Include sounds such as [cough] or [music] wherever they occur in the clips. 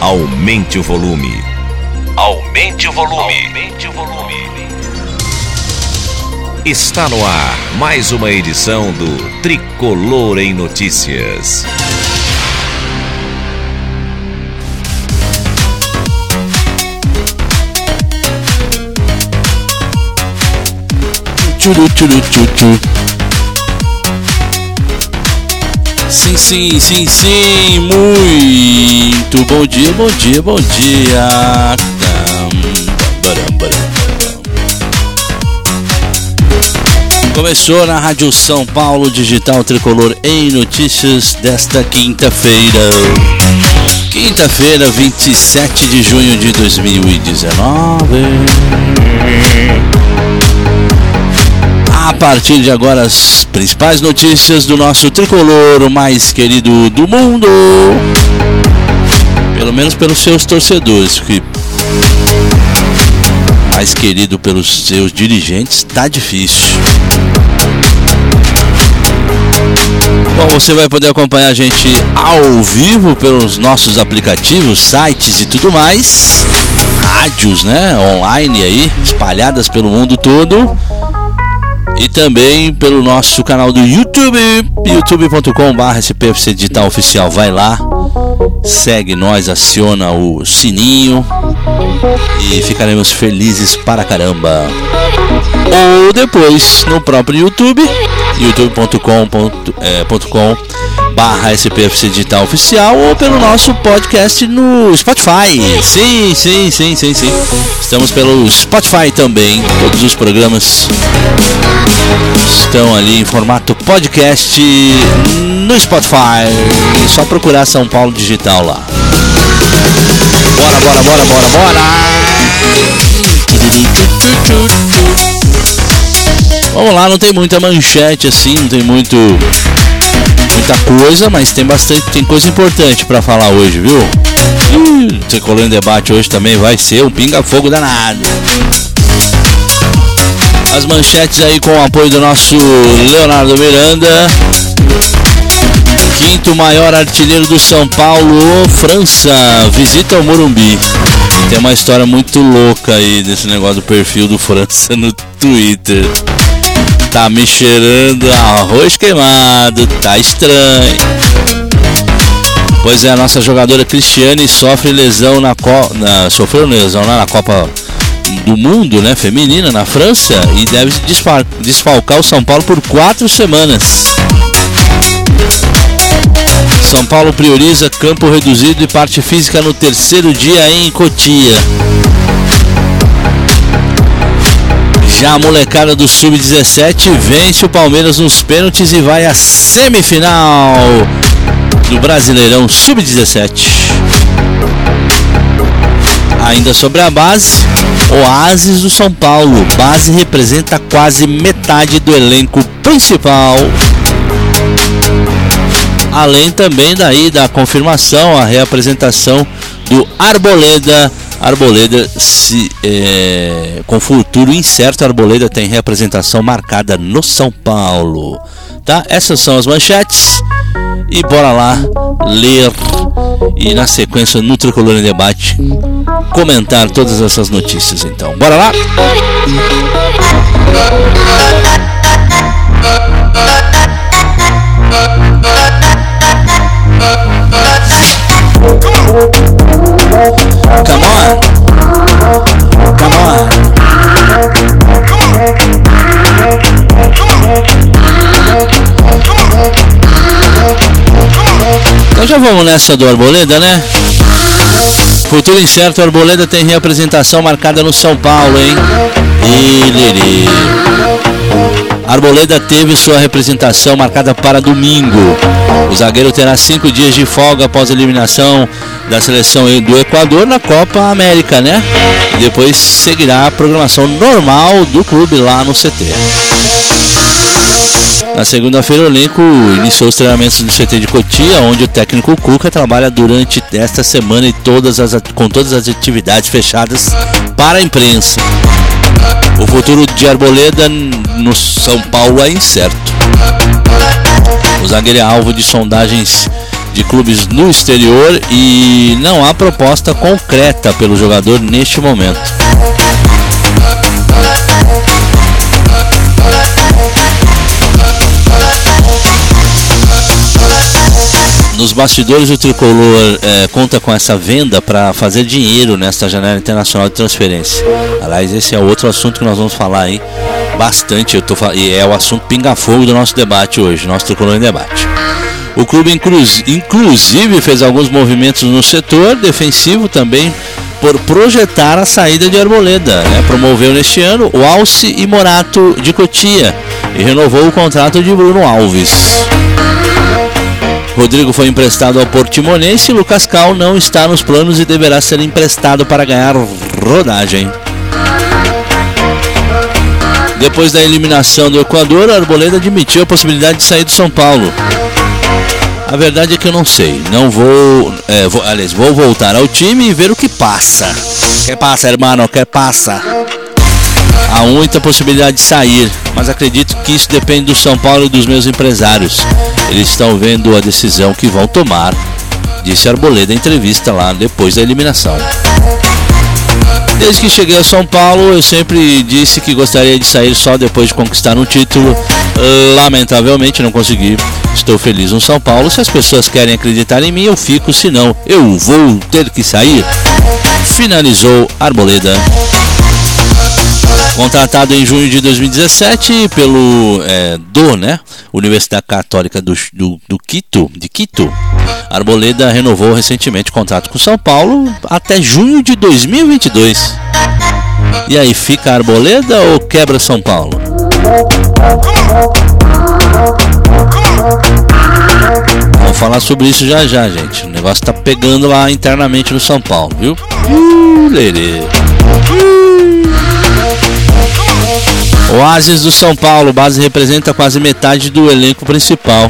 Aumente o volume. Aumente o volume. Aumente o volume. Está no ar mais uma edição do Tricolor em Notícias. Tchuru, tchuru, tchuru. Sim, sim, sim, sim, muito bom dia, bom dia, bom dia. Começou na Rádio São Paulo Digital Tricolor em notícias desta quinta-feira. Quinta-feira, 27 de junho de 2019. A partir de agora, as principais notícias do nosso tricolor, mais querido do mundo. Pelo menos pelos seus torcedores, que mais querido pelos seus dirigentes, tá difícil. Bom, você vai poder acompanhar a gente ao vivo pelos nossos aplicativos, sites e tudo mais. Rádios, né? Online aí, espalhadas pelo mundo todo e também pelo nosso canal do YouTube, youtube.com.br SPFC Digital Oficial. Vai lá, segue nós, aciona o sininho e ficaremos felizes para caramba. Ou depois no próprio YouTube, youtube.com.com barra SPFC Digital Oficial ou pelo nosso podcast no Spotify. Sim, sim, sim, sim, sim. Estamos pelo Spotify também. Todos os programas estão ali em formato podcast no Spotify. É só procurar São Paulo Digital lá. Bora, bora, bora, bora, bora! Vamos lá, não tem muita manchete assim, não tem muito muita coisa, mas tem bastante, tem coisa importante para falar hoje, viu? Ih, Tricolor em debate hoje também vai ser um pinga-fogo danado. As manchetes aí com o apoio do nosso Leonardo Miranda. Quinto maior artilheiro do São Paulo, França, visita o Morumbi. Tem uma história muito louca aí desse negócio do perfil do França no Twitter. Tá me cheirando arroz queimado, tá estranho. Pois é, a nossa jogadora Cristiane sofre lesão na. Sofreu lesão na Copa do Mundo, né? Feminina na França e deve desfalcar o São Paulo por quatro semanas. São Paulo prioriza campo reduzido e parte física no terceiro dia em Cotia. Já a molecada do Sub-17 vence o Palmeiras nos pênaltis e vai à semifinal do Brasileirão Sub-17. Ainda sobre a base, Oasis do São Paulo. Base representa quase metade do elenco principal. Além também daí da confirmação, a reapresentação do Arboleda Arboleda se, é, com futuro incerto, Arboleda tem representação marcada no São Paulo. Tá? Essas são as manchetes. E bora lá ler e na sequência no Tricolor em Debate comentar todas essas notícias então. Bora lá? [laughs] Então já vamos nessa do Arboleda, né? Futuro incerto, Arboleda tem reapresentação marcada no São Paulo, hein? Iliri. Arboleda teve sua representação marcada para domingo. O zagueiro terá cinco dias de folga após a eliminação da seleção do Equador na Copa América, né? Depois seguirá a programação normal do clube lá no CT. Na segunda-feira, o elenco iniciou os treinamentos no CT de Cotia, onde o técnico Cuca trabalha durante esta semana e todas as, com todas as atividades fechadas para a imprensa. O futuro de Arboleda no São Paulo é incerto. O zagueiro é alvo de sondagens de clubes no exterior e não há proposta concreta pelo jogador neste momento. Nos bastidores, o tricolor é, conta com essa venda para fazer dinheiro nesta janela internacional de transferência. Aliás, esse é outro assunto que nós vamos falar aí bastante. Eu tô, e é o assunto pinga-fogo do nosso debate hoje, nosso tricolor em debate. O clube, inclusive, fez alguns movimentos no setor defensivo também por projetar a saída de Arboleda. Né? Promoveu neste ano o Alce e Morato de Cotia e renovou o contrato de Bruno Alves. Rodrigo foi emprestado ao Portimonense e Lucas Cal não está nos planos e deverá ser emprestado para ganhar rodagem. Depois da eliminação do Equador, Arboleda admitiu a possibilidade de sair do São Paulo. A verdade é que eu não sei. Não vou, é, vou. Aliás, vou voltar ao time e ver o que passa. Que passa, irmão? Que passa? Há muita possibilidade de sair, mas acredito que isso depende do São Paulo e dos meus empresários. Eles estão vendo a decisão que vão tomar, disse Arboleda em entrevista lá depois da eliminação. Desde que cheguei a São Paulo, eu sempre disse que gostaria de sair só depois de conquistar um título. Lamentavelmente não consegui. Estou feliz no São Paulo. Se as pessoas querem acreditar em mim, eu fico. Se não, eu vou ter que sair. Finalizou Arboleda. Contratado em junho de 2017 pelo é, do, né, Universidade Católica do, do, do, Quito, de Quito, Arboleda renovou recentemente o contrato com São Paulo até junho de 2022. E aí, fica Arboleda ou quebra São Paulo? Vamos falar sobre isso já já, gente. O negócio tá pegando lá internamente no São Paulo, viu? Uh, lerê. Oasis do São Paulo, base representa quase metade do elenco principal.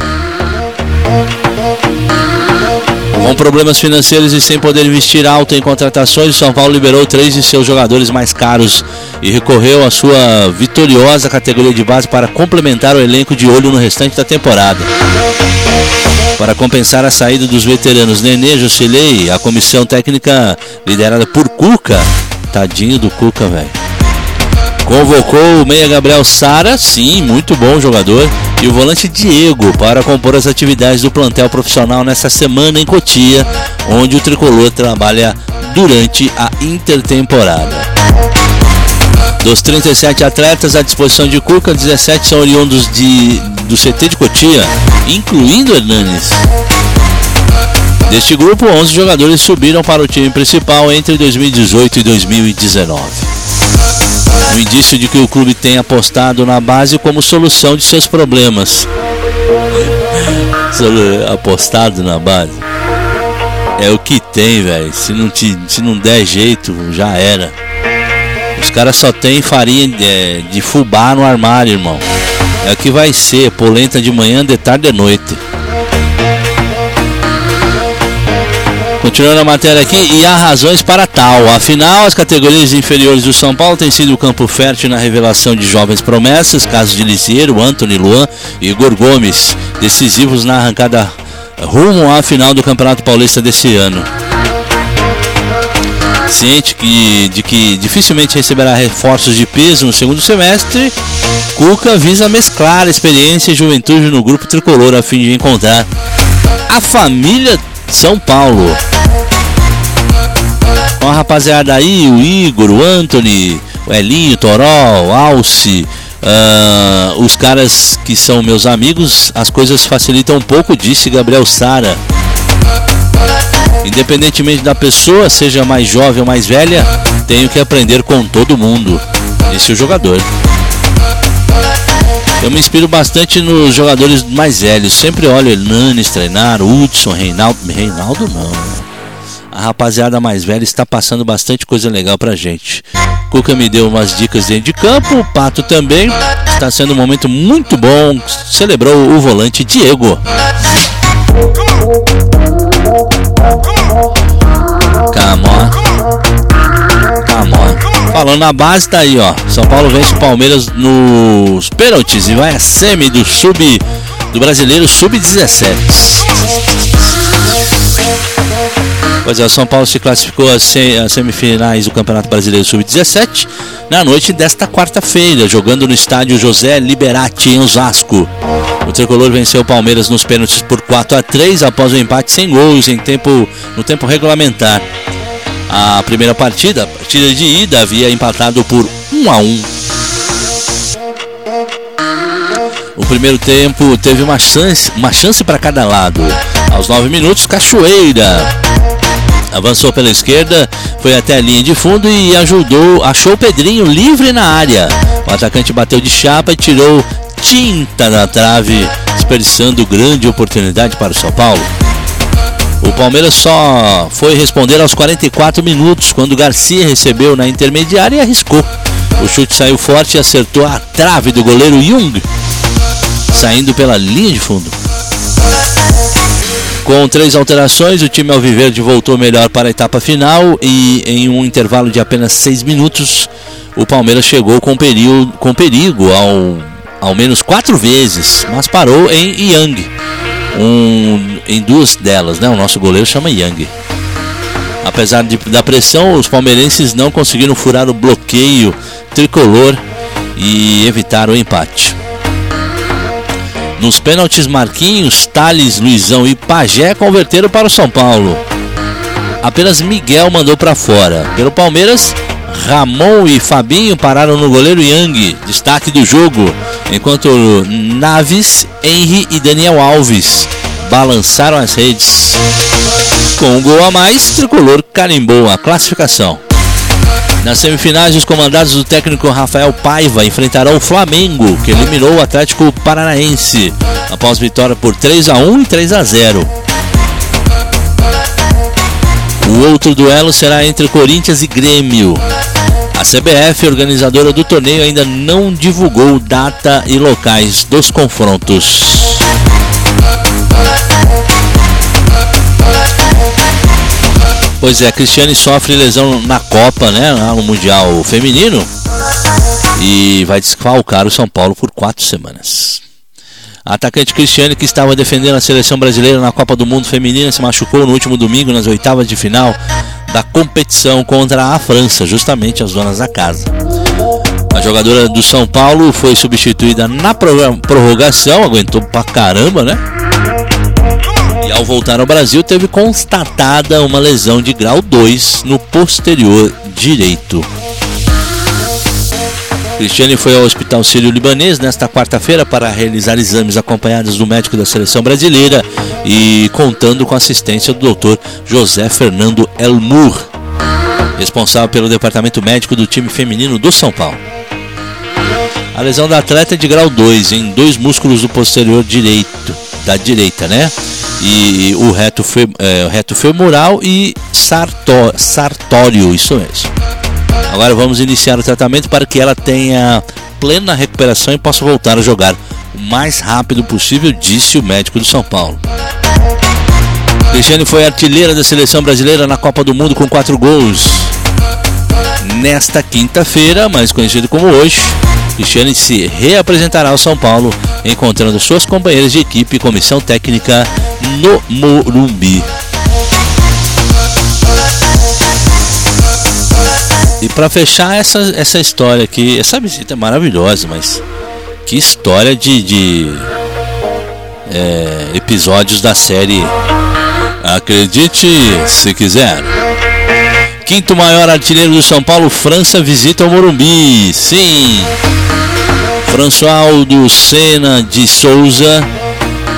Com problemas financeiros e sem poder investir alto em contratações, São Paulo liberou três de seus jogadores mais caros e recorreu à sua vitoriosa categoria de base para complementar o elenco de olho no restante da temporada. Para compensar a saída dos veteranos Nenê, Jusilei, a comissão técnica liderada por Cuca, tadinho do Cuca, velho Convocou o meia Gabriel Sara, sim, muito bom jogador, e o volante Diego para compor as atividades do plantel profissional nessa semana em Cotia, onde o tricolor trabalha durante a intertemporada. Dos 37 atletas à disposição de Cuca, 17 são oriundos de, do CT de Cotia, incluindo Hernanes. Deste grupo, 11 jogadores subiram para o time principal entre 2018 e 2019 um indício de que o clube tem apostado na base como solução de seus problemas. [laughs] apostado na base. É o que tem, velho. Se não te, se não der jeito, já era. Os caras só tem farinha de, é, de fubá no armário, irmão. É o que vai ser, polenta de manhã, de tarde e noite. Continuando a matéria aqui, e há razões para tal. Afinal, as categorias inferiores do São Paulo têm sido o campo fértil na revelação de jovens promessas, casos de Liseiro, Anthony Luan e Igor Gomes, decisivos na arrancada rumo à final do Campeonato Paulista desse ano. Ciente que, de que dificilmente receberá reforços de peso no segundo semestre, Cuca visa mesclar experiência e juventude no grupo tricolor a fim de encontrar a família São Paulo. A rapaziada aí, o Igor, o Anthony, o Elinho, Toró, o Alce, uh, os caras que são meus amigos, as coisas facilitam um pouco, disse Gabriel Sara. Independentemente da pessoa, seja mais jovem ou mais velha, tenho que aprender com todo mundo. Esse é o jogador. Eu me inspiro bastante nos jogadores mais velhos. Sempre olho Hernanes treinar, Hudson, Reinaldo. Reinaldo não a rapaziada mais velha está passando bastante coisa legal pra gente. Cuca me deu umas dicas dentro de campo, o Pato também. Está sendo um momento muito bom. Celebrou o volante Diego. Come on. Falando na base, tá aí, ó. São Paulo vence o Palmeiras nos pênaltis e vai a semi do sub do brasileiro sub-17. Pois é, o São Paulo se classificou às semifinais do Campeonato Brasileiro Sub-17 na noite desta quarta-feira, jogando no estádio José Liberati, em Osasco. O tricolor venceu o Palmeiras nos pênaltis por 4 a 3 após o um empate sem gols em tempo, no tempo regulamentar. A primeira partida, a partida de ida, havia empatado por 1 a 1. O primeiro tempo teve uma chance, uma chance para cada lado. Aos 9 minutos, Cachoeira avançou pela esquerda, foi até a linha de fundo e ajudou, achou o Pedrinho livre na área. O atacante bateu de chapa e tirou tinta na trave, desperdiçando grande oportunidade para o São Paulo. O Palmeiras só foi responder aos 44 minutos, quando Garcia recebeu na intermediária e arriscou. O chute saiu forte e acertou a trave do goleiro Jung, saindo pela linha de fundo. Com três alterações, o time Alviverde voltou melhor para a etapa final e em um intervalo de apenas seis minutos, o Palmeiras chegou com perigo, com perigo ao, ao menos quatro vezes, mas parou em Yang. Um, em duas delas, né? O nosso goleiro chama Yang. Apesar de, da pressão, os palmeirenses não conseguiram furar o bloqueio tricolor e evitar o empate. Nos pênaltis, Marquinhos, Thales, Luizão e Pajé converteram para o São Paulo. Apenas Miguel mandou para fora. Pelo Palmeiras, Ramon e Fabinho pararam no goleiro Yang, destaque do jogo, enquanto Naves, Henry e Daniel Alves balançaram as redes. Com um gol a mais, Tricolor carimbou a classificação. Nas semifinais, os comandados do técnico Rafael Paiva enfrentarão o Flamengo, que eliminou o Atlético Paranaense após vitória por 3 a 1 e 3 a 0. O outro duelo será entre Corinthians e Grêmio. A CBF, organizadora do torneio, ainda não divulgou data e locais dos confrontos. Pois é, Cristiane sofre lesão na Copa, né? No Mundial Feminino. E vai desfalcar o São Paulo por quatro semanas. A atacante Cristiane, que estava defendendo a seleção brasileira na Copa do Mundo Feminina, se machucou no último domingo nas oitavas de final da competição contra a França, justamente as donas da casa. A jogadora do São Paulo foi substituída na prorrogação, aguentou pra caramba, né? E ao voltar ao Brasil, teve constatada uma lesão de grau 2 no posterior direito. Cristiane foi ao Hospital Sírio-Libanês nesta quarta-feira para realizar exames acompanhados do médico da seleção brasileira e contando com a assistência do Dr. José Fernando Elmur, responsável pelo departamento médico do time feminino do São Paulo. A lesão da atleta é de grau 2 em dois músculos do posterior direito, da direita, né? e o reto, fem, é, reto femoral e sartó, sartório, isso mesmo. Agora vamos iniciar o tratamento para que ela tenha plena recuperação e possa voltar a jogar o mais rápido possível, disse o médico do São Paulo. Cristiane foi artilheira da seleção brasileira na Copa do Mundo com quatro gols. Nesta quinta-feira, mais conhecido como hoje, Cristiane se reapresentará ao São Paulo, encontrando suas companheiras de equipe e comissão técnica no Morumbi. E para fechar essa, essa história aqui, essa visita é maravilhosa, mas que história de, de é, episódios da série Acredite se quiser. Quinto maior artilheiro do São Paulo, França, visita o Morumbi. Sim. François Aldo Senna de Souza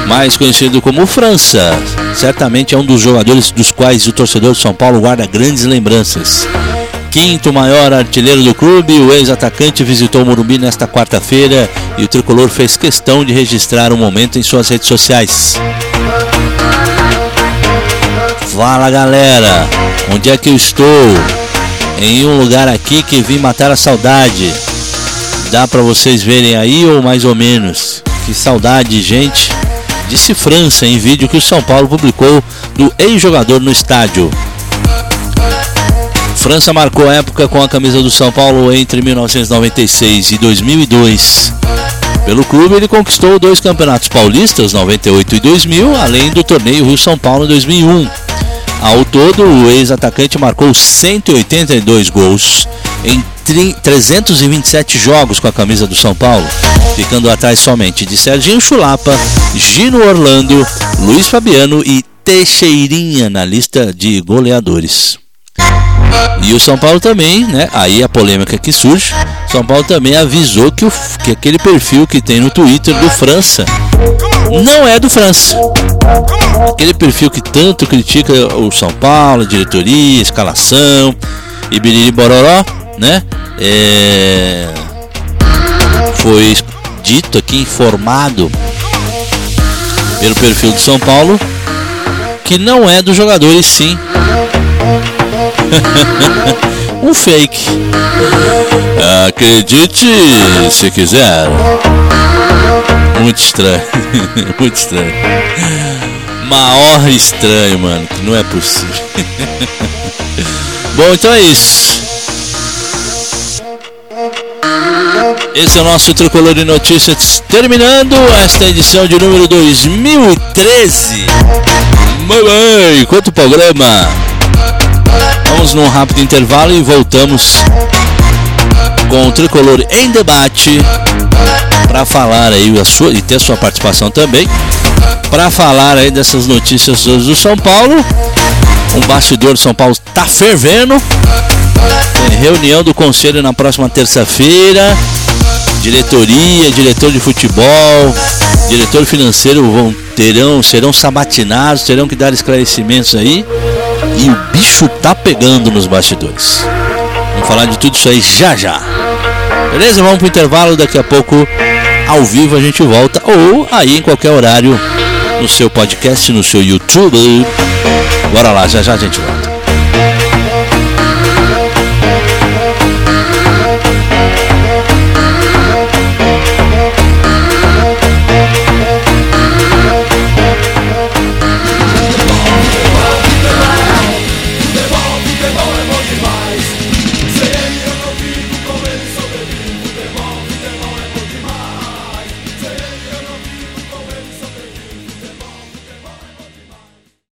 mais conhecido como França. Certamente é um dos jogadores dos quais o torcedor de São Paulo guarda grandes lembranças. Quinto maior artilheiro do clube, o ex-atacante visitou o Morumbi nesta quarta-feira e o tricolor fez questão de registrar o momento em suas redes sociais. Fala galera, onde é que eu estou? Em um lugar aqui que vim matar a saudade. Dá para vocês verem aí ou mais ou menos? Que saudade, gente disse França em vídeo que o São Paulo publicou do ex-jogador no estádio. França marcou época com a camisa do São Paulo entre 1996 e 2002. Pelo clube, ele conquistou dois campeonatos paulistas, 98 e 2000, além do torneio Rio-São Paulo em 2001. Ao todo, o ex-atacante marcou 182 gols em 327 jogos com a camisa do São Paulo, ficando atrás somente de Serginho Chulapa, Gino Orlando, Luiz Fabiano e Teixeirinha na lista de goleadores. E o São Paulo também, né? Aí a polêmica que surge. São Paulo também avisou que, o, que aquele perfil que tem no Twitter do França não é do França. Aquele perfil que tanto critica o São Paulo, diretoria, escalação e biriri bororó, né? É... Foi dito aqui, informado pelo perfil do São Paulo que não é dos jogadores sim [laughs] um fake. Acredite se quiser. Muito estranho. [laughs] Muito estranho. Maior estranho, mano. Que não é possível. [laughs] Bom, então é isso. Esse é o nosso Tricolor de Notícias, terminando esta edição de número 2013. Mamãe, quanto programa! Vamos num rápido intervalo e voltamos com o Tricolor em debate para falar aí a sua e ter sua participação também para falar aí dessas notícias do São Paulo. Um bastidor do São Paulo tá fervendo. Tem reunião do conselho na próxima terça-feira. Diretoria, diretor de futebol, diretor financeiro vão terão serão sabatinados, terão que dar esclarecimentos aí. E o bicho tá pegando nos bastidores. Vamos falar de tudo isso aí já já. Beleza? Vamos pro intervalo, daqui a pouco ao vivo a gente volta ou aí em qualquer horário no seu podcast, no seu YouTube. Bora lá, já já a gente volta.